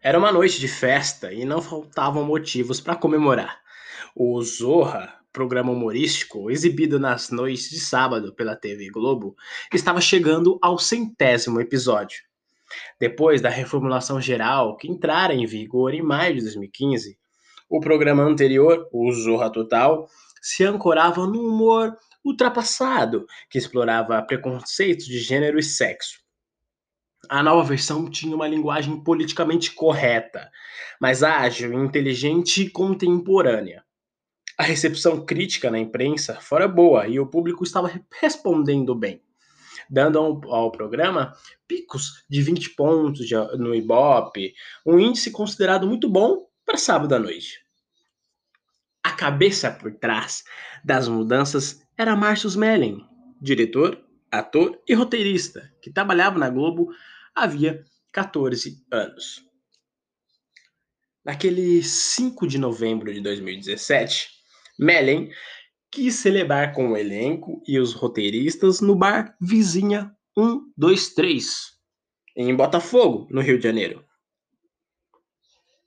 Era uma noite de festa e não faltavam motivos para comemorar. O Zorra, programa humorístico exibido nas noites de sábado pela TV Globo, estava chegando ao centésimo episódio. Depois da reformulação geral que entrara em vigor em maio de 2015, o programa anterior, o Zorra Total, se ancorava no humor ultrapassado que explorava preconceitos de gênero e sexo. A nova versão tinha uma linguagem politicamente correta, mas ágil, inteligente e contemporânea. A recepção crítica na imprensa fora boa e o público estava respondendo bem, dando ao, ao programa picos de 20 pontos de, no Ibope, um índice considerado muito bom para sábado à noite. A cabeça por trás das mudanças era Márcio Mellen, diretor, ator e roteirista, que trabalhava na Globo havia 14 anos. Naquele 5 de novembro de 2017, Mellen quis celebrar com o elenco e os roteiristas no bar Vizinha 123, em Botafogo, no Rio de Janeiro.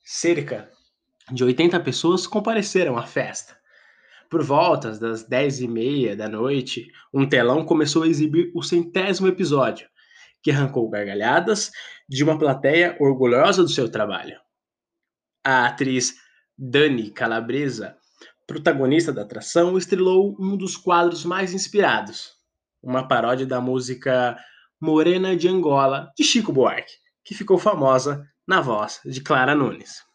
Cerca de 80 pessoas compareceram à festa. Por volta das 10 e meia da noite, um telão começou a exibir o centésimo episódio, que arrancou gargalhadas de uma plateia orgulhosa do seu trabalho. A atriz Dani Calabresa, protagonista da atração, estrelou um dos quadros mais inspirados, uma paródia da música Morena de Angola, de Chico Buarque, que ficou famosa na voz de Clara Nunes.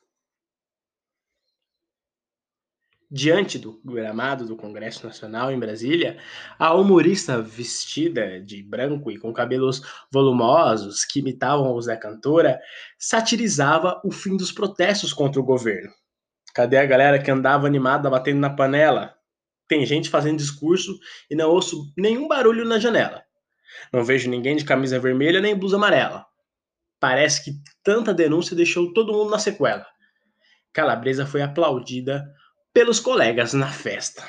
Diante do gramado do Congresso Nacional em Brasília, a humorista vestida de branco e com cabelos volumosos que imitavam os da cantora satirizava o fim dos protestos contra o governo. Cadê a galera que andava animada batendo na panela? Tem gente fazendo discurso e não ouço nenhum barulho na janela. Não vejo ninguém de camisa vermelha nem blusa amarela. Parece que tanta denúncia deixou todo mundo na sequela. Calabresa foi aplaudida pelos colegas na festa.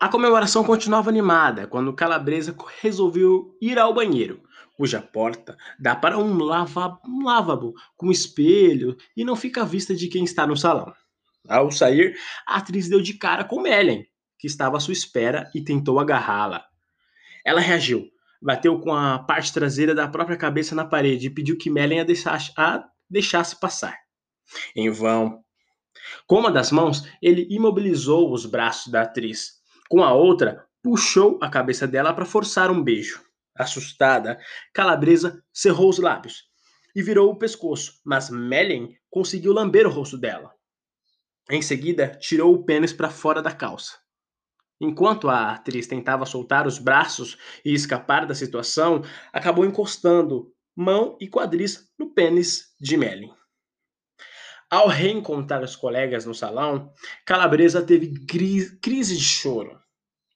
A comemoração continuava animada quando Calabresa resolveu ir ao banheiro, cuja porta dá para um, lava, um lavabo com espelho e não fica à vista de quem está no salão. Ao sair, a atriz deu de cara com Mellen, que estava à sua espera e tentou agarrá-la. Ela reagiu, bateu com a parte traseira da própria cabeça na parede e pediu que Mellen a deixasse, a deixasse passar. Em vão. Com uma das mãos, ele imobilizou os braços da atriz. Com a outra, puxou a cabeça dela para forçar um beijo. Assustada, Calabresa cerrou os lábios e virou o pescoço, mas Mellen conseguiu lamber o rosto dela. Em seguida, tirou o pênis para fora da calça. Enquanto a atriz tentava soltar os braços e escapar da situação, acabou encostando mão e quadris no pênis de Melly. Ao reencontrar os colegas no salão, Calabresa teve crise de choro.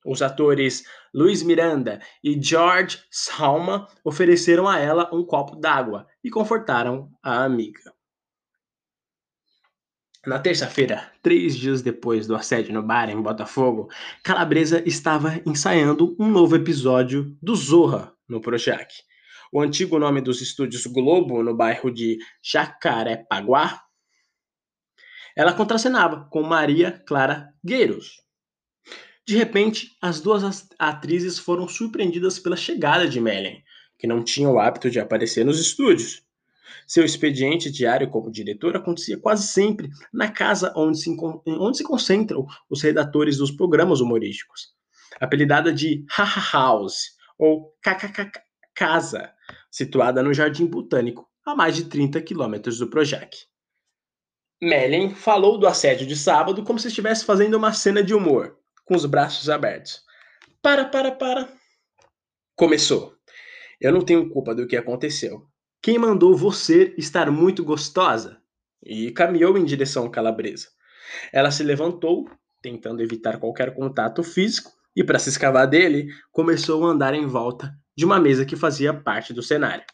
Os atores Luiz Miranda e George Salma ofereceram a ela um copo d'água e confortaram a amiga. Na terça-feira, três dias depois do assédio no bar em Botafogo, Calabresa estava ensaiando um novo episódio do Zorra no Projac o antigo nome dos estúdios Globo, no bairro de Jacarepaguá, ela contracenava com Maria Clara Gueiros. De repente, as duas atrizes foram surpreendidas pela chegada de Mellen, que não tinha o hábito de aparecer nos estúdios. Seu expediente diário como diretor acontecia quase sempre na casa onde se, onde se concentram os redatores dos programas humorísticos, apelidada de Haha House ou KKK Casa, situada no Jardim Botânico, a mais de 30 quilômetros do Projac. Mellen falou do assédio de sábado como se estivesse fazendo uma cena de humor, com os braços abertos. Para, para, para. Começou. Eu não tenho culpa do que aconteceu. Quem mandou você estar muito gostosa? E caminhou em direção à calabresa. Ela se levantou, tentando evitar qualquer contato físico, e para se escavar dele, começou a andar em volta de uma mesa que fazia parte do cenário.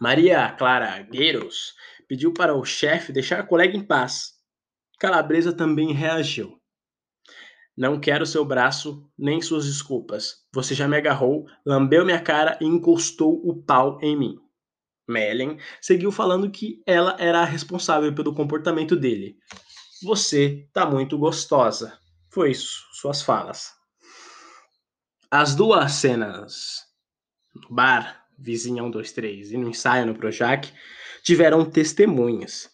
Maria Clara Gueiros pediu para o chefe deixar a colega em paz. Calabresa também reagiu. Não quero seu braço nem suas desculpas. Você já me agarrou, lambeu minha cara e encostou o pau em mim. Mellen seguiu falando que ela era a responsável pelo comportamento dele. Você tá muito gostosa. Foi isso, suas falas. As duas cenas no bar, vizinha 123 e no ensaio no Projac, tiveram testemunhas.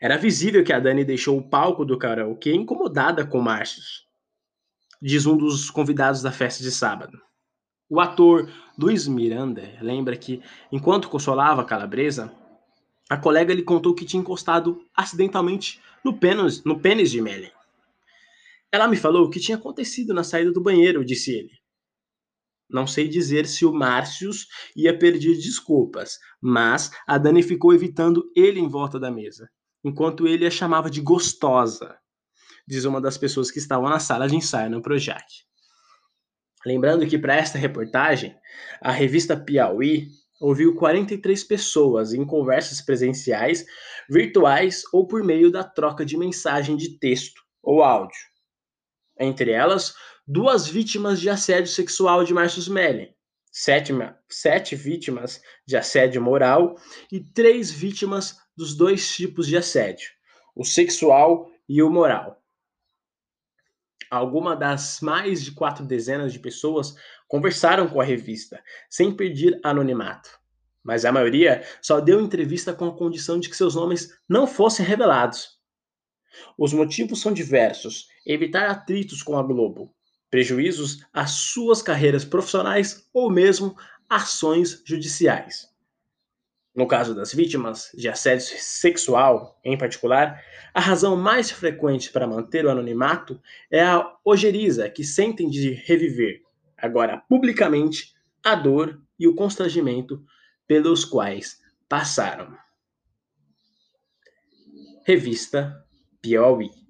Era visível que a Dani deixou o palco do karaokê incomodada com Márcios, diz um dos convidados da festa de sábado. O ator Luiz Miranda lembra que, enquanto consolava a calabresa, a colega lhe contou que tinha encostado acidentalmente no pênis, no pênis de Mellen. Ela me falou o que tinha acontecido na saída do banheiro, disse ele. Não sei dizer se o Márcios ia pedir desculpas, mas a Dani ficou evitando ele em volta da mesa, enquanto ele a chamava de gostosa, diz uma das pessoas que estavam na sala de ensaio no Projac. Lembrando que para esta reportagem, a revista Piauí ouviu 43 pessoas em conversas presenciais, virtuais ou por meio da troca de mensagem de texto ou áudio. Entre elas, duas vítimas de assédio sexual de Marcius Mellen, sete, sete vítimas de assédio moral e três vítimas dos dois tipos de assédio, o sexual e o moral. Alguma das mais de quatro dezenas de pessoas conversaram com a revista, sem pedir anonimato. Mas a maioria só deu entrevista com a condição de que seus nomes não fossem revelados. Os motivos são diversos: evitar atritos com a Globo, prejuízos às suas carreiras profissionais ou mesmo ações judiciais. No caso das vítimas de assédio sexual, em particular, a razão mais frequente para manter o anonimato é a ojeriza que sentem de reviver, agora publicamente, a dor e o constrangimento pelos quais passaram. Revista Piauí